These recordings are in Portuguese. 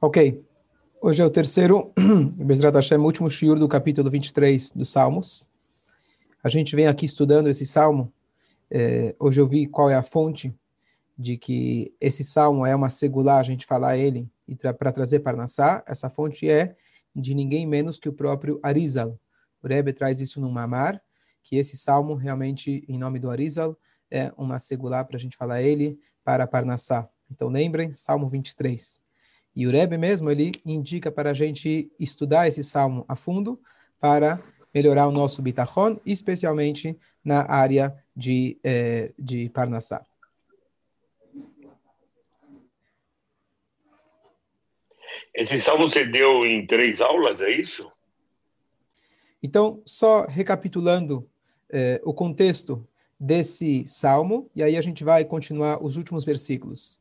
Ok. Hoje é o terceiro, Bezrat Hashem, último shiur do capítulo 23 dos Salmos. A gente vem aqui estudando esse salmo. É, hoje eu vi qual é a fonte de que esse salmo é uma segular, a gente falar ele e tra para trazer para Nassá. Essa fonte é de ninguém menos que o próprio Arizal. O Rebbe traz isso no Mamar, que esse salmo realmente, em nome do Arizal, é uma segular para a gente falar ele para Parnassá. Então lembrem, Salmo 23. E o Rebbe mesmo, ele indica para a gente estudar esse salmo a fundo para melhorar o nosso bitachon, especialmente na área de, eh, de Parnassá. Esse salmo você deu em três aulas, é isso? Então, só recapitulando eh, o contexto desse salmo, e aí a gente vai continuar os últimos versículos.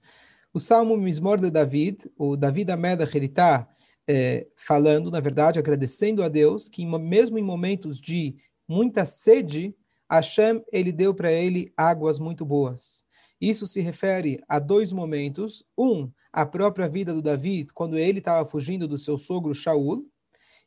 O Salmo Mismor de David, o David Ameda, ele está é, falando, na verdade, agradecendo a Deus, que mesmo em momentos de muita sede, Hashem, ele deu para ele águas muito boas. Isso se refere a dois momentos. Um, a própria vida do David, quando ele estava fugindo do seu sogro Shaul,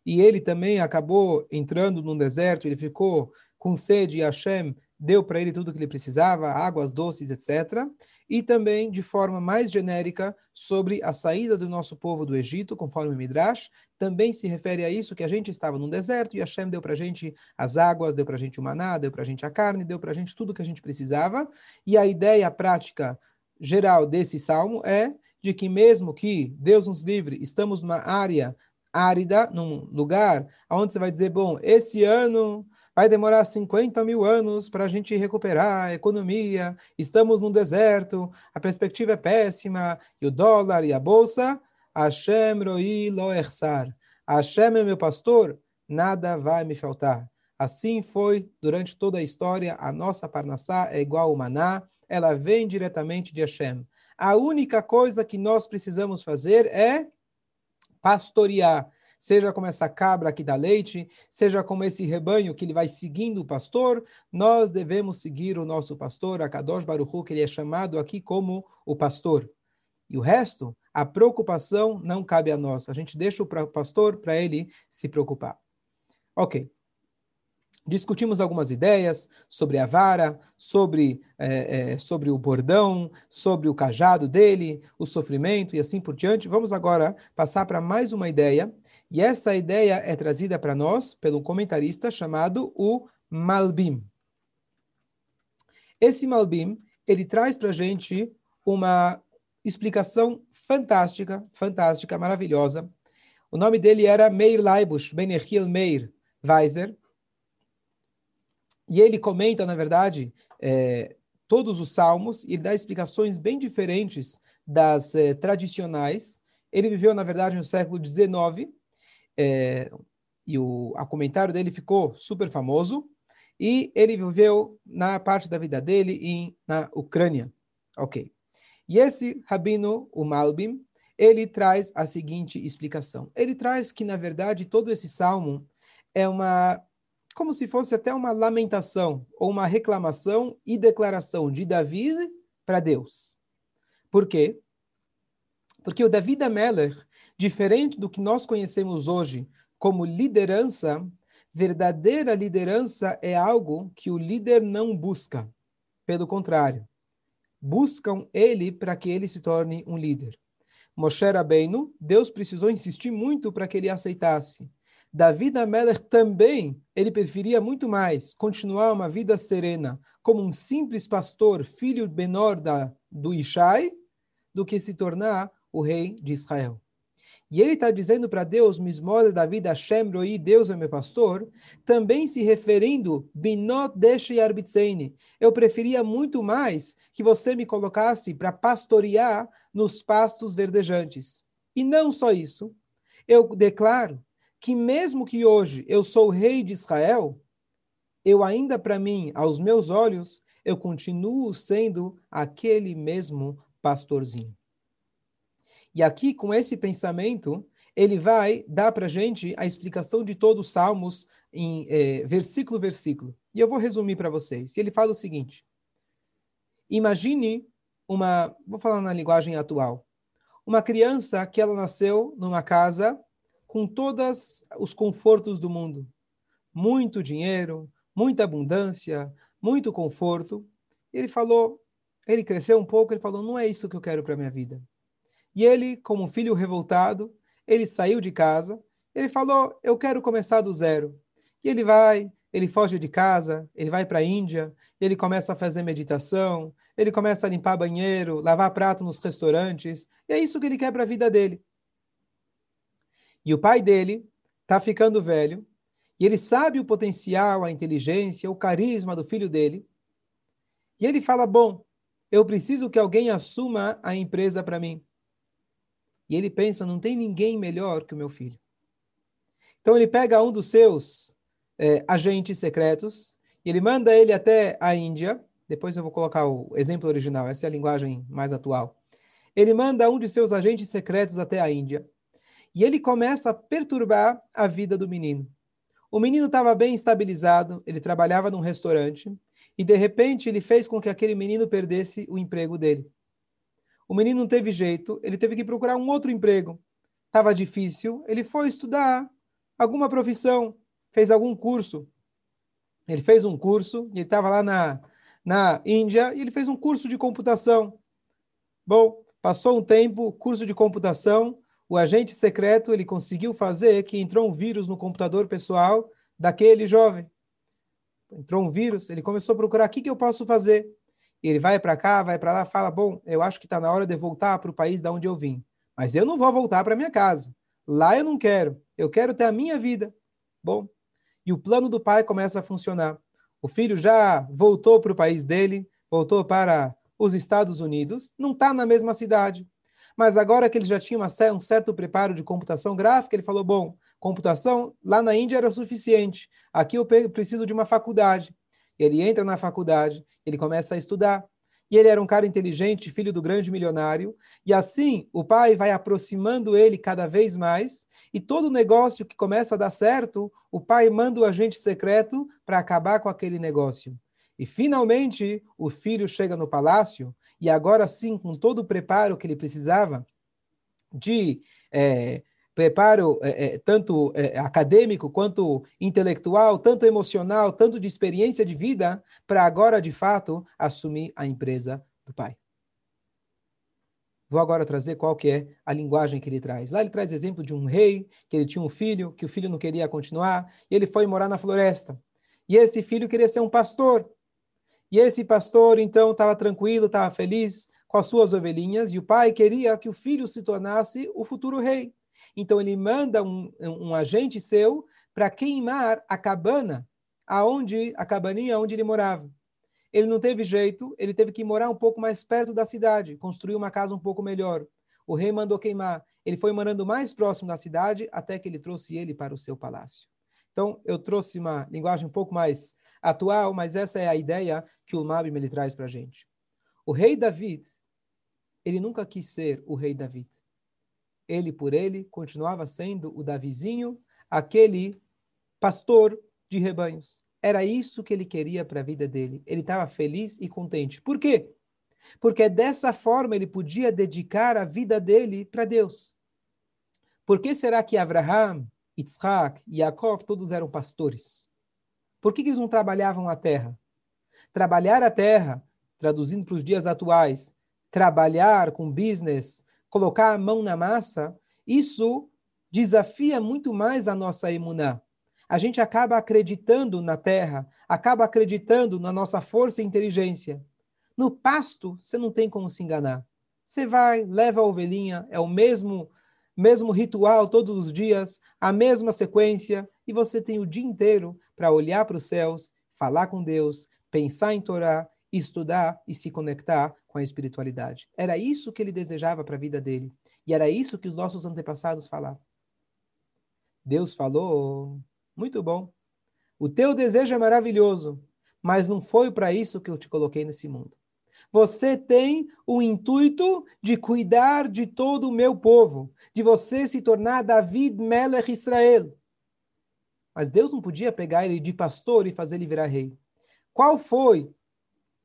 e ele também acabou entrando num deserto, ele ficou com sede e Hashem deu para ele tudo o que ele precisava, águas doces, etc. E também, de forma mais genérica, sobre a saída do nosso povo do Egito, conforme o Midrash, também se refere a isso, que a gente estava num deserto e Hashem deu para a gente as águas, deu para a gente o maná, deu para a gente a carne, deu para a gente tudo o que a gente precisava. E a ideia prática geral desse salmo é de que mesmo que Deus nos livre, estamos numa área árida, num lugar onde você vai dizer, bom, esse ano vai demorar 50 mil anos para a gente recuperar a economia, estamos num deserto, a perspectiva é péssima, e o dólar e a bolsa, Hashem roi lo ersar. Hashem é meu pastor, nada vai me faltar. Assim foi durante toda a história, a nossa Parnassá é igual ao maná, ela vem diretamente de Hashem. A única coisa que nós precisamos fazer é pastorear seja como essa cabra que dá leite, seja como esse rebanho que ele vai seguindo o pastor, nós devemos seguir o nosso pastor, a Kadosh Baruchu, que ele é chamado aqui como o pastor. E o resto, a preocupação não cabe a nós. A gente deixa o pastor para ele se preocupar. Ok discutimos algumas ideias sobre a vara, sobre, é, é, sobre o bordão, sobre o cajado dele, o sofrimento e assim por diante. Vamos agora passar para mais uma ideia, e essa ideia é trazida para nós pelo comentarista chamado o Malbim. Esse Malbim, ele traz para a gente uma explicação fantástica, fantástica, maravilhosa. O nome dele era Meir Leibush, Benechil Meir Weiser, e ele comenta, na verdade, é, todos os salmos, e ele dá explicações bem diferentes das é, tradicionais. Ele viveu, na verdade, no século XIX, é, e o comentário dele ficou super famoso, e ele viveu na parte da vida dele em, na Ucrânia. Ok. E esse rabino, o Malbim, ele traz a seguinte explicação. Ele traz que, na verdade, todo esse salmo é uma como se fosse até uma lamentação ou uma reclamação e declaração de Davi para Deus. Por quê? Porque o Davi Ameller, diferente do que nós conhecemos hoje como liderança, verdadeira liderança é algo que o líder não busca. Pelo contrário, buscam ele para que ele se torne um líder. Moshe Rabbeinu, Deus precisou insistir muito para que ele aceitasse. Davi Amelech também, ele preferia muito mais continuar uma vida serena como um simples pastor, filho menor da, do Ishai, do que se tornar o rei de Israel. E ele está dizendo para Deus, Mismode Davi Roi, Deus é meu pastor, também se referindo, Binot Deshe Yarbitzeini. Eu preferia muito mais que você me colocasse para pastorear nos pastos verdejantes. E não só isso, eu declaro que mesmo que hoje eu sou rei de Israel, eu ainda para mim, aos meus olhos, eu continuo sendo aquele mesmo pastorzinho. E aqui, com esse pensamento, ele vai dar para a gente a explicação de todos os salmos em eh, versículo versículo. E eu vou resumir para vocês. Ele fala o seguinte: Imagine uma, vou falar na linguagem atual, uma criança que ela nasceu numa casa com todos os confortos do mundo. Muito dinheiro, muita abundância, muito conforto. Ele falou, ele cresceu um pouco, ele falou, não é isso que eu quero para minha vida. E ele, como filho revoltado, ele saiu de casa, ele falou, eu quero começar do zero. E ele vai, ele foge de casa, ele vai para a Índia, ele começa a fazer meditação, ele começa a limpar banheiro, lavar prato nos restaurantes, e é isso que ele quer para a vida dele. E o pai dele está ficando velho, e ele sabe o potencial, a inteligência, o carisma do filho dele, e ele fala: Bom, eu preciso que alguém assuma a empresa para mim. E ele pensa: não tem ninguém melhor que o meu filho. Então ele pega um dos seus é, agentes secretos e ele manda ele até a Índia. Depois eu vou colocar o exemplo original, essa é a linguagem mais atual. Ele manda um de seus agentes secretos até a Índia e ele começa a perturbar a vida do menino. O menino estava bem estabilizado, ele trabalhava num restaurante e de repente ele fez com que aquele menino perdesse o emprego dele. O menino não teve jeito, ele teve que procurar um outro emprego. Estava difícil, ele foi estudar alguma profissão, fez algum curso. Ele fez um curso, ele estava lá na, na Índia, e ele fez um curso de computação. Bom, passou um tempo, curso de computação, o agente secreto ele conseguiu fazer que entrou um vírus no computador pessoal daquele jovem. Entrou um vírus, ele começou a procurar o que, que eu posso fazer. E ele vai para cá, vai para lá, fala: Bom, eu acho que está na hora de voltar para o país da onde eu vim. Mas eu não vou voltar para minha casa. Lá eu não quero. Eu quero ter a minha vida. Bom, e o plano do pai começa a funcionar. O filho já voltou para o país dele, voltou para os Estados Unidos, não está na mesma cidade. Mas agora que ele já tinha uma, um certo preparo de computação gráfica, ele falou: bom, computação lá na Índia era suficiente, aqui eu preciso de uma faculdade. Ele entra na faculdade, ele começa a estudar. E ele era um cara inteligente, filho do grande milionário. E assim, o pai vai aproximando ele cada vez mais. E todo negócio que começa a dar certo, o pai manda o agente secreto para acabar com aquele negócio. E finalmente, o filho chega no palácio. E agora sim, com todo o preparo que ele precisava de é, preparo é, é, tanto é, acadêmico quanto intelectual, tanto emocional, tanto de experiência de vida, para agora, de fato, assumir a empresa do pai. Vou agora trazer qual que é a linguagem que ele traz. Lá ele traz exemplo de um rei, que ele tinha um filho, que o filho não queria continuar, e ele foi morar na floresta. E esse filho queria ser um pastor. E esse pastor, então, estava tranquilo, estava feliz com as suas ovelhinhas, e o pai queria que o filho se tornasse o futuro rei. Então ele manda um, um agente seu para queimar a cabana aonde a cabaninha onde ele morava. Ele não teve jeito, ele teve que morar um pouco mais perto da cidade, construir uma casa um pouco melhor. O rei mandou queimar. Ele foi morando mais próximo da cidade até que ele trouxe ele para o seu palácio. Então, eu trouxe uma linguagem um pouco mais atual, mas essa é a ideia que o Mabim ele traz para a gente. O rei David, ele nunca quis ser o rei David ele por ele continuava sendo o Davizinho, aquele pastor de rebanhos. Era isso que ele queria para a vida dele. Ele estava feliz e contente. Por quê? Porque dessa forma ele podia dedicar a vida dele para Deus. Por que será que Abraham, Isaac Yaakov todos eram pastores? Por que, que eles não trabalhavam a terra? Trabalhar a terra, traduzindo para os dias atuais, trabalhar com business, colocar a mão na massa, isso desafia muito mais a nossa emuná. A gente acaba acreditando na terra, acaba acreditando na nossa força e inteligência. No pasto, você não tem como se enganar. Você vai, leva a ovelhinha, é o mesmo mesmo ritual todos os dias, a mesma sequência, e você tem o dia inteiro para olhar para os céus, falar com Deus, pensar em Torá, estudar e se conectar com a espiritualidade. Era isso que ele desejava para a vida dele. E era isso que os nossos antepassados falavam. Deus falou: muito bom. O teu desejo é maravilhoso, mas não foi para isso que eu te coloquei nesse mundo. Você tem o intuito de cuidar de todo o meu povo, de você se tornar David Melech Israel. Mas Deus não podia pegar ele de pastor e fazer ele virar rei. Qual foi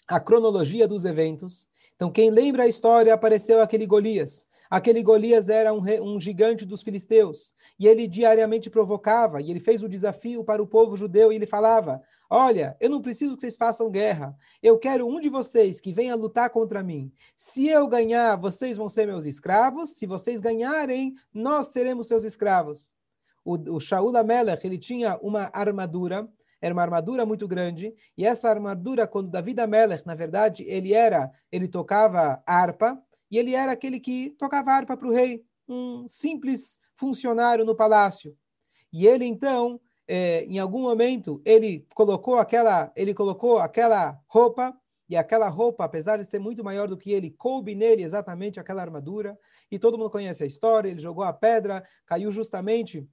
a cronologia dos eventos. Então, quem lembra a história, apareceu aquele Golias. Aquele Golias era um, um, gigante dos filisteus, e ele diariamente provocava, e ele fez o desafio para o povo judeu, e ele falava: Olha, eu não preciso que vocês façam guerra, eu quero um de vocês que venha lutar contra mim. Se eu ganhar, vocês vão ser meus escravos, se vocês ganharem, nós seremos seus escravos. O, o Shaul Amelech, ele tinha uma armadura, era uma armadura muito grande, e essa armadura, quando David Amelech, na verdade, ele era, ele tocava harpa, e ele era aquele que tocava harpa para o rei, um simples funcionário no palácio. E ele então, é, em algum momento, ele colocou aquela, ele colocou aquela roupa e aquela roupa, apesar de ser muito maior do que ele, coube nele exatamente aquela armadura. E todo mundo conhece a história. Ele jogou a pedra, caiu justamente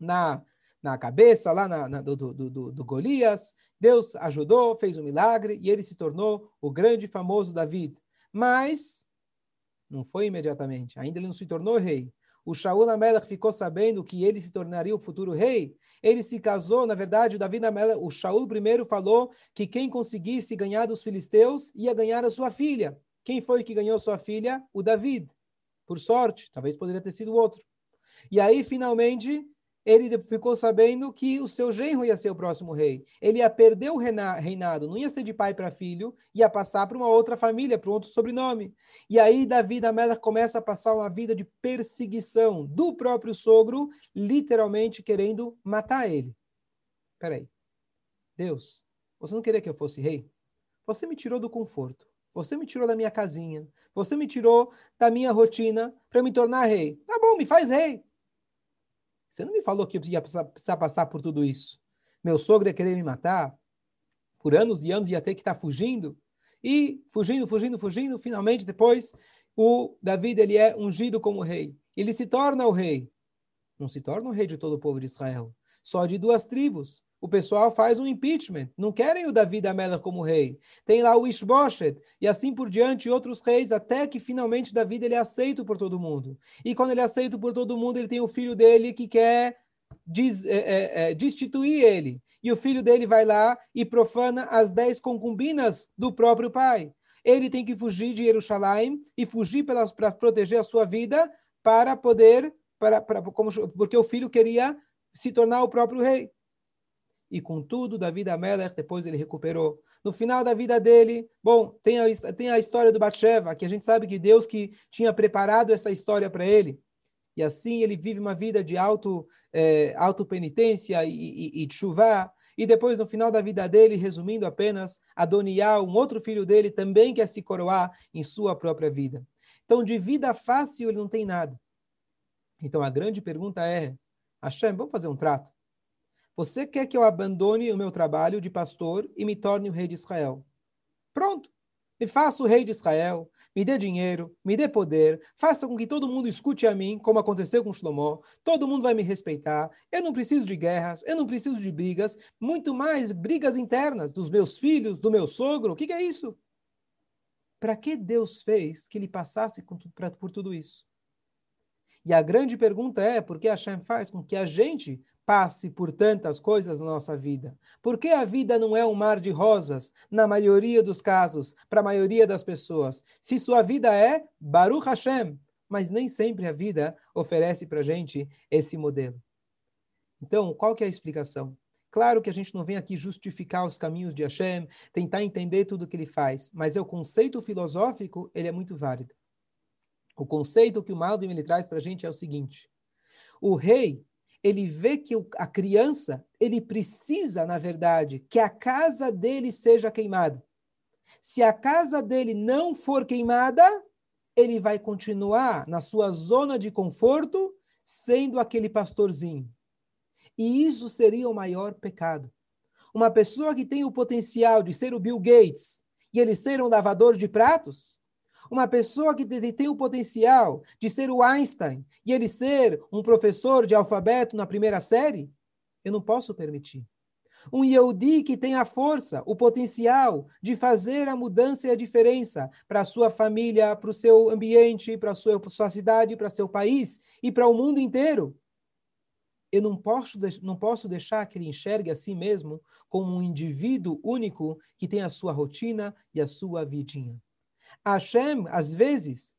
na na cabeça lá na, na, do, do, do, do Golias. Deus ajudou, fez um milagre e ele se tornou o grande famoso David. Mas não foi imediatamente, ainda ele não se tornou rei. O Shaul Amelech ficou sabendo que ele se tornaria o futuro rei. Ele se casou, na verdade, o Davi Amelech, o Shaul primeiro falou que quem conseguisse ganhar dos filisteus ia ganhar a sua filha. Quem foi que ganhou sua filha? O David. Por sorte, talvez poderia ter sido outro. E aí, finalmente, ele ficou sabendo que o seu genro ia ser o próximo rei. Ele ia perder o reinado, não ia ser de pai para filho, ia passar para uma outra família, para um outro sobrenome. E aí Davi da Mela começa a passar uma vida de perseguição do próprio sogro, literalmente querendo matar ele. Peraí. Deus, você não queria que eu fosse rei? Você me tirou do conforto. Você me tirou da minha casinha. Você me tirou da minha rotina para me tornar rei. Tá bom, me faz rei. Você não me falou que ia precisar passar por tudo isso. Meu sogro ia querer me matar. Por anos e anos ia ter que estar fugindo. E fugindo, fugindo, fugindo, finalmente depois o David ele é ungido como rei. Ele se torna o rei. Não se torna o rei de todo o povo de Israel. Só de duas tribos o pessoal faz um impeachment. Não querem o Davi da Mela como rei. Tem lá o Ishboshet e assim por diante outros reis, até que finalmente Davi ele é aceito por todo mundo. E quando ele é aceito por todo mundo, ele tem o filho dele que quer des, é, é, é, destituir ele. E o filho dele vai lá e profana as dez concubinas do próprio pai. Ele tem que fugir de Jerusalém e fugir para proteger a sua vida para poder, para, para, como, porque o filho queria se tornar o próprio rei e contudo, Davi Amelech, depois ele recuperou. No final da vida dele, bom, tem a, tem a história do Batsheva, que a gente sabe que Deus que tinha preparado essa história para ele. E assim ele vive uma vida de auto, é, auto-penitência e, e, e chuvá. E depois, no final da vida dele, resumindo apenas, Adoniá, um outro filho dele, também quer se coroar em sua própria vida. Então, de vida fácil, ele não tem nada. Então, a grande pergunta é, Hashem, vamos fazer um trato? Você quer que eu abandone o meu trabalho de pastor e me torne o rei de Israel? Pronto. Me faça o rei de Israel, me dê dinheiro, me dê poder, faça com que todo mundo escute a mim, como aconteceu com Shlomo. Todo mundo vai me respeitar. Eu não preciso de guerras, eu não preciso de brigas, muito mais brigas internas dos meus filhos, do meu sogro. O que, que é isso? Para que Deus fez que ele passasse por tudo isso? E a grande pergunta é por que Hashem faz com que a gente passe por tantas coisas na nossa vida? Por que a vida não é um mar de rosas, na maioria dos casos, para a maioria das pessoas? Se sua vida é Baruch Hashem, mas nem sempre a vida oferece para a gente esse modelo. Então, qual que é a explicação? Claro que a gente não vem aqui justificar os caminhos de Hashem, tentar entender tudo o que ele faz, mas é o conceito filosófico, ele é muito válido. O conceito que o Malbim ele traz para a gente é o seguinte: o rei ele vê que a criança, ele precisa, na verdade, que a casa dele seja queimada. Se a casa dele não for queimada, ele vai continuar na sua zona de conforto, sendo aquele pastorzinho. E isso seria o maior pecado. Uma pessoa que tem o potencial de ser o Bill Gates e ele ser um lavador de pratos, uma pessoa que tem o potencial de ser o Einstein e ele ser um professor de alfabeto na primeira série, eu não posso permitir. Um Yehudi que tem a força, o potencial de fazer a mudança e a diferença para a sua família, para o seu ambiente, para a sua, sua cidade, para seu país e para o mundo inteiro. Eu não posso, não posso deixar que ele enxergue a si mesmo como um indivíduo único que tem a sua rotina e a sua vidinha. Hashem, às vezes,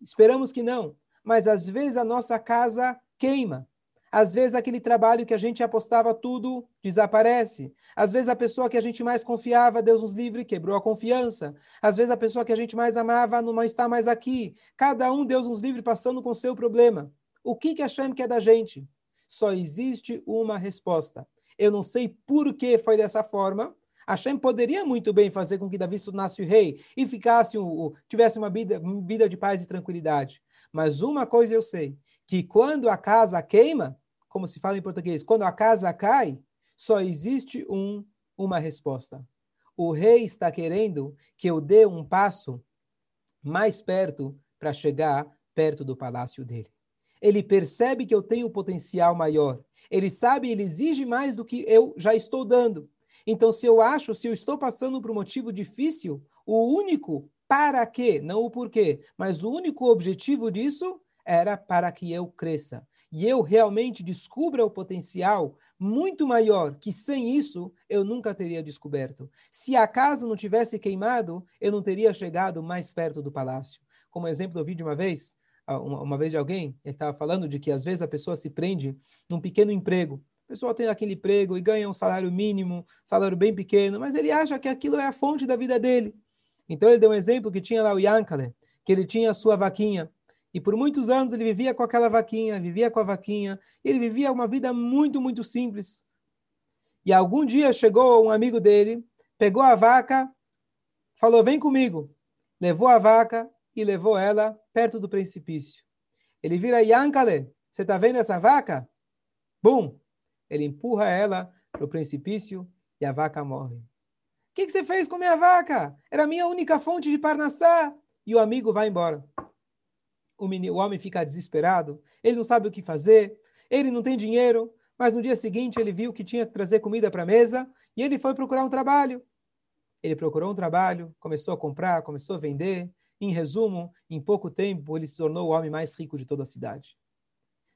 Esperamos que não. Mas às vezes a nossa casa queima. Às vezes aquele trabalho que a gente apostava tudo desaparece. Às vezes a pessoa que a gente mais confiava, Deus nos livre, quebrou a confiança. Às vezes a pessoa que a gente mais amava não está mais aqui. Cada um, Deus nos livre, passando com seu problema. O que que Hashem quer da gente? Só existe uma resposta. Eu não sei por que foi dessa forma. Hashem poderia muito bem fazer com que Davi se tornasse rei e ficasse o, tivesse uma vida, uma vida de paz e tranquilidade. Mas uma coisa eu sei, que quando a casa queima, como se fala em português, quando a casa cai, só existe um, uma resposta. O rei está querendo que eu dê um passo mais perto para chegar perto do palácio dele. Ele percebe que eu tenho potencial maior. Ele sabe, ele exige mais do que eu já estou dando. Então, se eu acho, se eu estou passando por um motivo difícil, o único para quê, não o porquê, mas o único objetivo disso era para que eu cresça. E eu realmente descubra o potencial muito maior que sem isso eu nunca teria descoberto. Se a casa não tivesse queimado, eu não teria chegado mais perto do palácio. Como exemplo, eu vi de uma vez, uma vez de alguém, ele estava falando de que às vezes a pessoa se prende num pequeno emprego. A pessoa tem aquele emprego e ganha um salário mínimo, salário bem pequeno, mas ele acha que aquilo é a fonte da vida dele. Então ele deu um exemplo que tinha lá o Yankale, que ele tinha a sua vaquinha. E por muitos anos ele vivia com aquela vaquinha, vivia com a vaquinha. Ele vivia uma vida muito, muito simples. E algum dia chegou um amigo dele, pegou a vaca, falou: Vem comigo. Levou a vaca e levou ela perto do precipício. Ele vira Yankale, você está vendo essa vaca? Bum! Ele empurra ela para o precipício e a vaca morre que, que você fez com minha vaca? Era a minha única fonte de parnassá. E o amigo vai embora. O, menino, o homem fica desesperado, ele não sabe o que fazer, ele não tem dinheiro, mas no dia seguinte ele viu que tinha que trazer comida para a mesa e ele foi procurar um trabalho. Ele procurou um trabalho, começou a comprar, começou a vender. Em resumo, em pouco tempo, ele se tornou o homem mais rico de toda a cidade.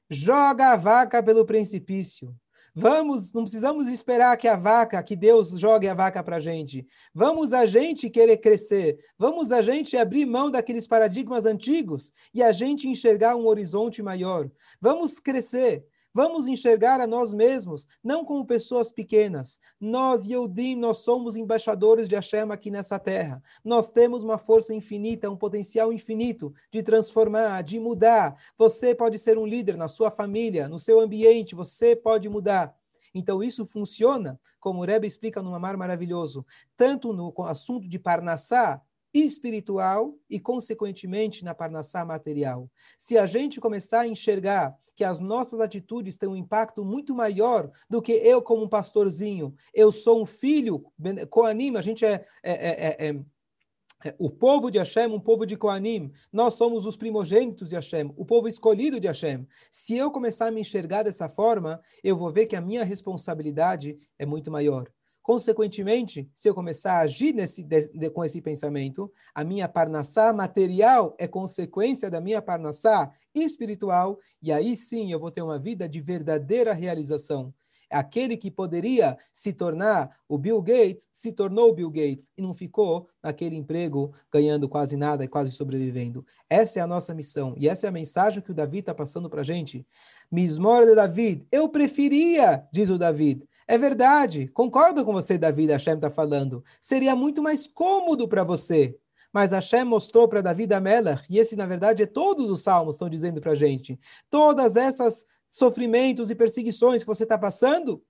Joga a vaca pelo precipício. Vamos, não precisamos esperar que a vaca, que Deus jogue a vaca para a gente. Vamos a gente querer crescer. Vamos a gente abrir mão daqueles paradigmas antigos e a gente enxergar um horizonte maior. Vamos crescer. Vamos enxergar a nós mesmos, não como pessoas pequenas. Nós, Yehudim, nós somos embaixadores de Hashem aqui nessa terra. Nós temos uma força infinita, um potencial infinito de transformar, de mudar. Você pode ser um líder na sua família, no seu ambiente, você pode mudar. Então, isso funciona, como o Rebbe explica no Amar maravilhoso, tanto no assunto de Parnassá, espiritual e, consequentemente, na Parnassá material. Se a gente começar a enxergar que as nossas atitudes têm um impacto muito maior do que eu como um pastorzinho. Eu sou um filho, Koanim, a gente é, é, é, é, é o povo de Hashem, um povo de Koanim. Nós somos os primogênitos de Hashem, o povo escolhido de Hashem. Se eu começar a me enxergar dessa forma, eu vou ver que a minha responsabilidade é muito maior. Consequentemente, se eu começar a agir nesse, de, de, com esse pensamento, a minha parnassá material é consequência da minha parnassá espiritual, e aí sim eu vou ter uma vida de verdadeira realização. Aquele que poderia se tornar o Bill Gates, se tornou o Bill Gates e não ficou naquele emprego ganhando quase nada e quase sobrevivendo. Essa é a nossa missão e essa é a mensagem que o Davi está passando para a gente. Mismor de David, eu preferia, diz o David, é verdade, concordo com você, Davi, Hashem está falando. Seria muito mais cômodo para você. Mas Hashem mostrou para Davi da Melach, e esse, na verdade, é todos os salmos estão dizendo para a gente. Todas essas sofrimentos e perseguições que você está passando,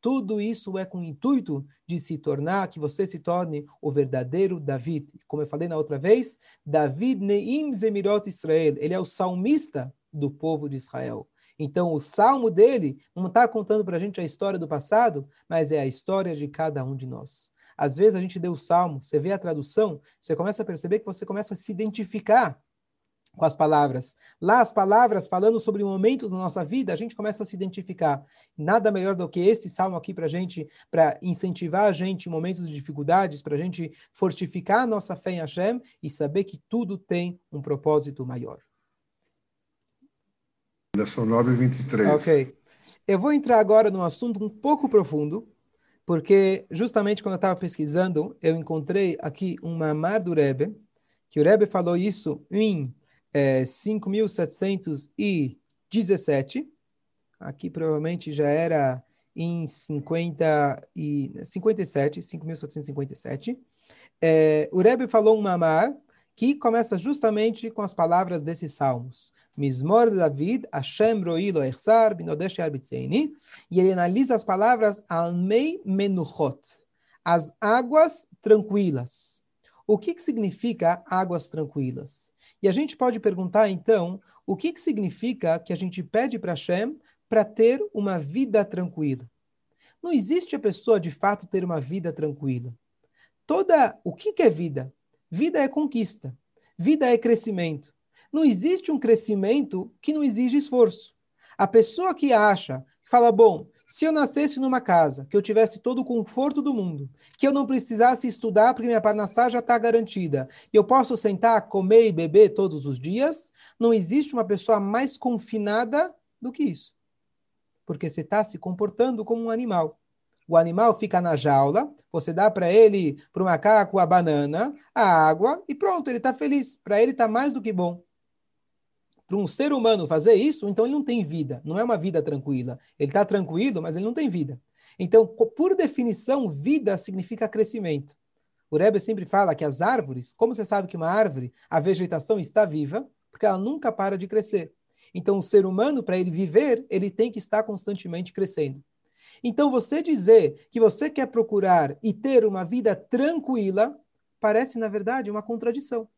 tudo isso é com o intuito de se tornar, que você se torne o verdadeiro David. Como eu falei na outra vez, David Neim Zemirot Israel. Ele é o salmista do povo de Israel. Então, o salmo dele não está contando para a gente a história do passado, mas é a história de cada um de nós. Às vezes a gente deu o salmo, você vê a tradução, você começa a perceber que você começa a se identificar com as palavras. Lá, as palavras falando sobre momentos na nossa vida, a gente começa a se identificar. Nada melhor do que esse salmo aqui para a gente, para incentivar a gente em momentos de dificuldades, para a gente fortificar a nossa fé em Hashem e saber que tudo tem um propósito maior. São 9h23. Ok. Eu vou entrar agora num assunto um pouco profundo, porque justamente quando eu estava pesquisando, eu encontrei aqui um mamar do Rebbe, que o Rebbe falou isso em é, 5.717. Aqui provavelmente já era em 50 e, 57, 5.757. É, o Rebbe falou um mamar que começa justamente com as palavras desses salmos. Mismor David, Hashem roilo echsar, binodesh arbitzeini. E ele analisa as palavras almei menuchot, as águas tranquilas. O que, que significa águas tranquilas? E a gente pode perguntar, então, o que, que significa que a gente pede para Hashem para ter uma vida tranquila? Não existe a pessoa, de fato, ter uma vida tranquila. Toda... O que, que é vida? Vida é conquista. Vida é crescimento. Não existe um crescimento que não exige esforço. A pessoa que acha, que fala, bom, se eu nascesse numa casa, que eu tivesse todo o conforto do mundo, que eu não precisasse estudar porque minha parnassá já está garantida, e eu posso sentar, comer e beber todos os dias, não existe uma pessoa mais confinada do que isso. Porque você está se comportando como um animal o animal fica na jaula, você dá para ele, para o macaco, a banana, a água e pronto, ele está feliz. Para ele está mais do que bom. Para um ser humano fazer isso, então ele não tem vida, não é uma vida tranquila. Ele está tranquilo, mas ele não tem vida. Então, por definição, vida significa crescimento. O Rebbe sempre fala que as árvores, como você sabe que uma árvore, a vegetação está viva, porque ela nunca para de crescer. Então, o ser humano, para ele viver, ele tem que estar constantemente crescendo. Então, você dizer que você quer procurar e ter uma vida tranquila, parece, na verdade, uma contradição.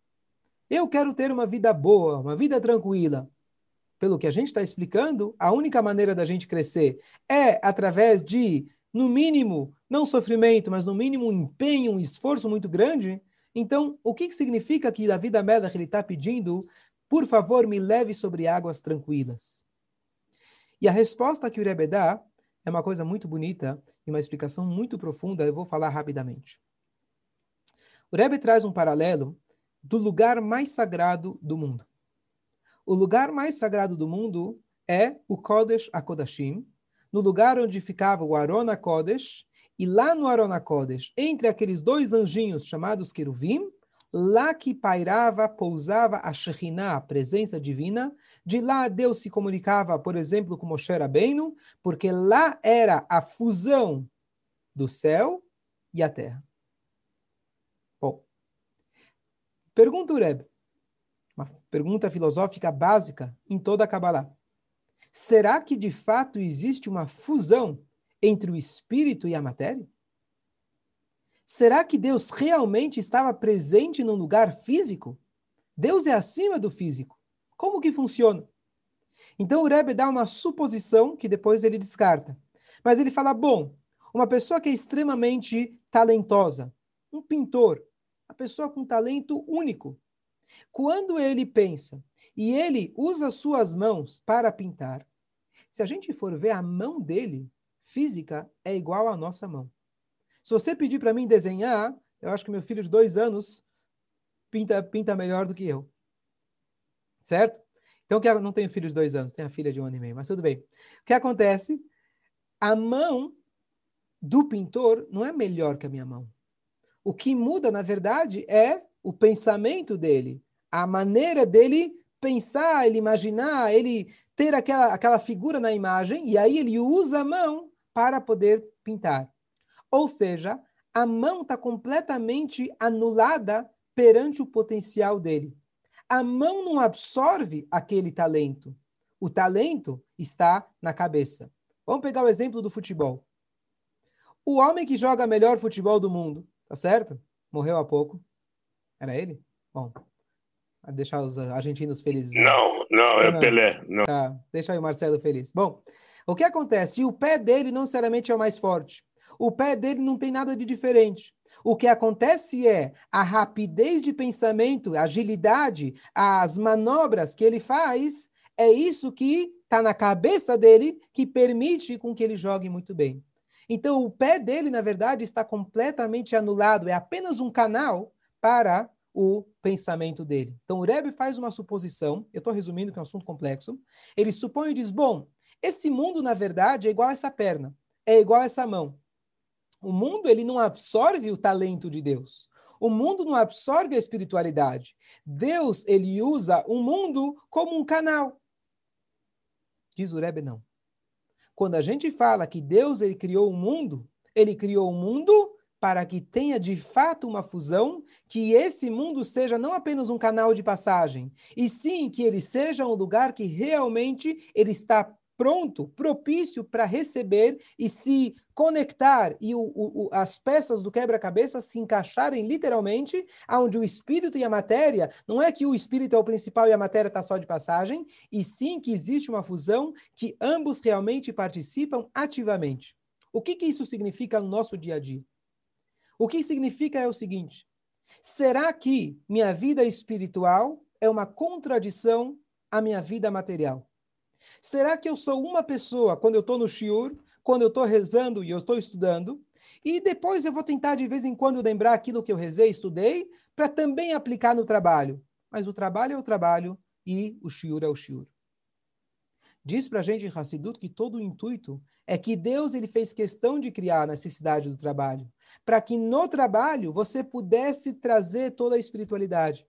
Eu quero ter uma vida boa, uma vida tranquila. Pelo que a gente está explicando, a única maneira da gente crescer é através de, no mínimo, não sofrimento, mas no mínimo um empenho, um esforço muito grande. Então, o que, que significa que a vida Melach ele está pedindo, por favor, me leve sobre águas tranquilas? E a resposta que o Rebbe dá é uma coisa muito bonita e uma explicação muito profunda, eu vou falar rapidamente. O Rebbe traz um paralelo do lugar mais sagrado do mundo. O lugar mais sagrado do mundo é o Kodesh HaKodashim, no lugar onde ficava o Arona Kodesh, e lá no Arona Kodesh, entre aqueles dois anjinhos chamados queruvim, lá que pairava, pousava a Shekhinah, a presença divina, de lá Deus se comunicava, por exemplo, com Moshe Rabbeinu, porque lá era a fusão do céu e a terra. Bom, pergunta o Rebbe, uma pergunta filosófica básica em toda a Kabbalah. Será que de fato existe uma fusão entre o espírito e a matéria? Será que Deus realmente estava presente num lugar físico? Deus é acima do físico. Como que funciona? Então o Rebbe dá uma suposição que depois ele descarta. Mas ele fala: bom, uma pessoa que é extremamente talentosa, um pintor, uma pessoa com talento único. Quando ele pensa e ele usa suas mãos para pintar, se a gente for ver a mão dele, física é igual à nossa mão. Se você pedir para mim desenhar, eu acho que meu filho de dois anos pinta, pinta melhor do que eu. Certo? Então, que não tenho filho de dois anos, tenho a filha de um ano e meio, mas tudo bem. O que acontece? A mão do pintor não é melhor que a minha mão. O que muda, na verdade, é o pensamento dele, a maneira dele pensar, ele imaginar, ele ter aquela, aquela figura na imagem, e aí ele usa a mão para poder pintar. Ou seja, a mão está completamente anulada perante o potencial dele. A mão não absorve aquele talento. O talento está na cabeça. Vamos pegar o exemplo do futebol. O homem que joga melhor futebol do mundo, tá certo? Morreu há pouco. Era ele? Bom, a deixar os argentinos felizes. Não, não, é não. Pelé. Não. Tá, deixa aí o Marcelo feliz. Bom, o que acontece? O pé dele não necessariamente é o mais forte o pé dele não tem nada de diferente. O que acontece é a rapidez de pensamento, a agilidade, as manobras que ele faz, é isso que está na cabeça dele que permite com que ele jogue muito bem. Então, o pé dele, na verdade, está completamente anulado, é apenas um canal para o pensamento dele. Então, o Rebbe faz uma suposição, eu estou resumindo que é um assunto complexo. Ele supõe e diz: bom, esse mundo, na verdade, é igual a essa perna, é igual a essa mão. O mundo ele não absorve o talento de Deus. O mundo não absorve a espiritualidade. Deus, ele usa o mundo como um canal. Diz o Rebbe, não. Quando a gente fala que Deus ele criou o mundo, ele criou o mundo para que tenha de fato uma fusão, que esse mundo seja não apenas um canal de passagem, e sim que ele seja um lugar que realmente ele está pronto, propício para receber e se conectar e o, o, as peças do quebra-cabeça se encaixarem literalmente, onde o espírito e a matéria, não é que o espírito é o principal e a matéria está só de passagem, e sim que existe uma fusão que ambos realmente participam ativamente. O que, que isso significa no nosso dia a dia? O que significa é o seguinte: será que minha vida espiritual é uma contradição à minha vida material? Será que eu sou uma pessoa quando eu estou no shiur, quando eu estou rezando e eu estou estudando, e depois eu vou tentar de vez em quando lembrar aquilo que eu rezei, estudei, para também aplicar no trabalho. Mas o trabalho é o trabalho e o shiur é o shiur. Diz para a gente em Hassidut que todo o intuito é que Deus ele fez questão de criar a necessidade do trabalho, para que no trabalho você pudesse trazer toda a espiritualidade.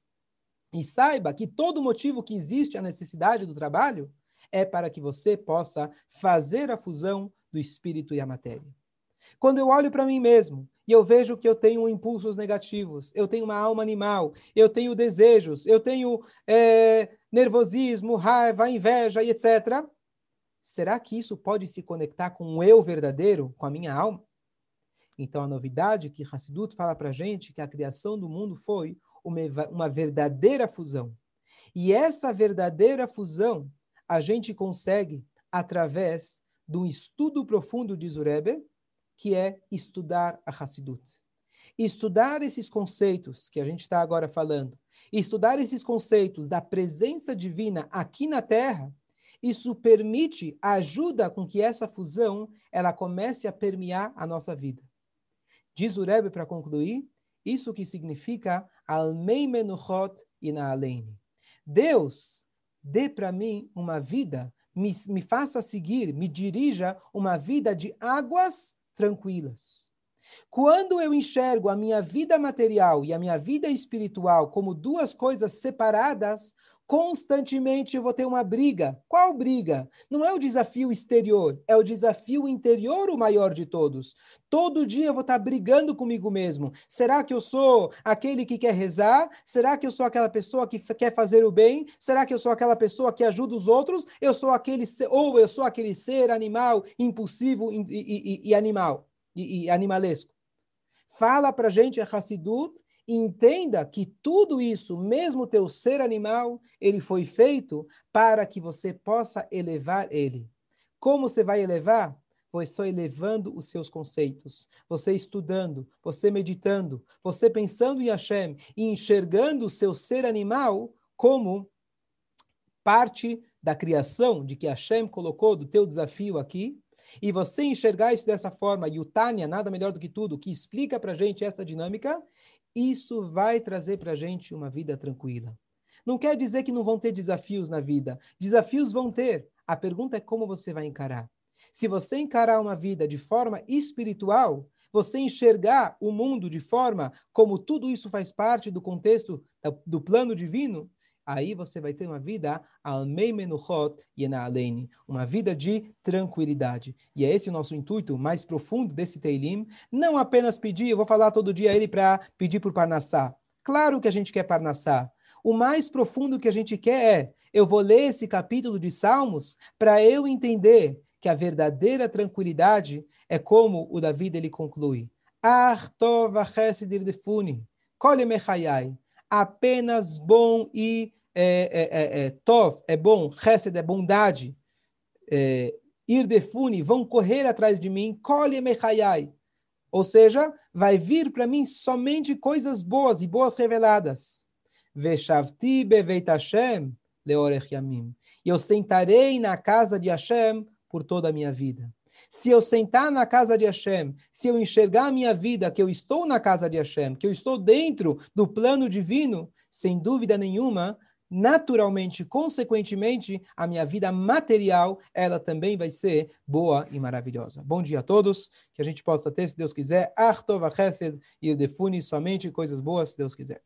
E saiba que todo motivo que existe a necessidade do trabalho é para que você possa fazer a fusão do espírito e a matéria. Quando eu olho para mim mesmo e eu vejo que eu tenho impulsos negativos, eu tenho uma alma animal, eu tenho desejos, eu tenho é, nervosismo, raiva, inveja e etc. Será que isso pode se conectar com o eu verdadeiro, com a minha alma? Então, a novidade que Hassidut fala para a gente que a criação do mundo foi uma, uma verdadeira fusão. E essa verdadeira fusão a gente consegue através do estudo profundo de Zurebe, que é estudar a Hassidut. Estudar esses conceitos que a gente está agora falando, estudar esses conceitos da presença divina aqui na Terra, isso permite, ajuda com que essa fusão ela comece a permear a nossa vida. Diz o Rebbe para concluir, isso que significa Almei Menuchot e Naalein. Deus dê para mim uma vida, me, me faça seguir, me dirija uma vida de águas tranquilas. Quando eu enxergo a minha vida material e a minha vida espiritual como duas coisas separadas, constantemente eu vou ter uma briga. Qual briga? Não é o desafio exterior, é o desafio interior o maior de todos. Todo dia eu vou estar brigando comigo mesmo. Será que eu sou aquele que quer rezar? Será que eu sou aquela pessoa que quer fazer o bem? Será que eu sou aquela pessoa que ajuda os outros? Eu sou aquele ou eu sou aquele ser animal impulsivo e, e, e animal e, e animalesco? Fala para gente a Hassidut entenda que tudo isso, mesmo teu ser animal, ele foi feito para que você possa elevar ele. Como você vai elevar? Foi só elevando os seus conceitos, você estudando, você meditando, você pensando em Hashem e enxergando o seu ser animal como parte da criação de que Hashem colocou do teu desafio aqui, e você enxergar isso dessa forma, e o Tânia, nada melhor do que tudo, que explica para gente essa dinâmica, isso vai trazer para gente uma vida tranquila. Não quer dizer que não vão ter desafios na vida. Desafios vão ter. A pergunta é como você vai encarar. Se você encarar uma vida de forma espiritual, você enxergar o mundo de forma como tudo isso faz parte do contexto do plano divino, aí você vai ter uma vida almei menuchot yenaleini, uma vida de tranquilidade. E é esse o nosso intuito mais profundo desse Teilim, não apenas pedir, eu vou falar todo dia ele para pedir por Parnassá. Claro que a gente quer Parnassá. O mais profundo que a gente quer é, eu vou ler esse capítulo de Salmos para eu entender que a verdadeira tranquilidade é como o Davi ele conclui. Artov defuni, kole mechayai apenas bom e é, é, é, é, tov é bom, chesed é bondade, é, ir defune, vão correr atrás de mim, colhe mechayai. Ou seja, vai vir para mim somente coisas boas e boas reveladas. Veshavti beveit Hashem leorech yamim. E eu sentarei na casa de Hashem por toda a minha vida. Se eu sentar na casa de Hashem, se eu enxergar a minha vida, que eu estou na casa de Hashem, que eu estou dentro do plano divino, sem dúvida nenhuma, naturalmente, consequentemente, a minha vida material, ela também vai ser boa e maravilhosa. Bom dia a todos, que a gente possa ter, se Deus quiser, Artova Chesed e Defune somente coisas boas, se Deus quiser.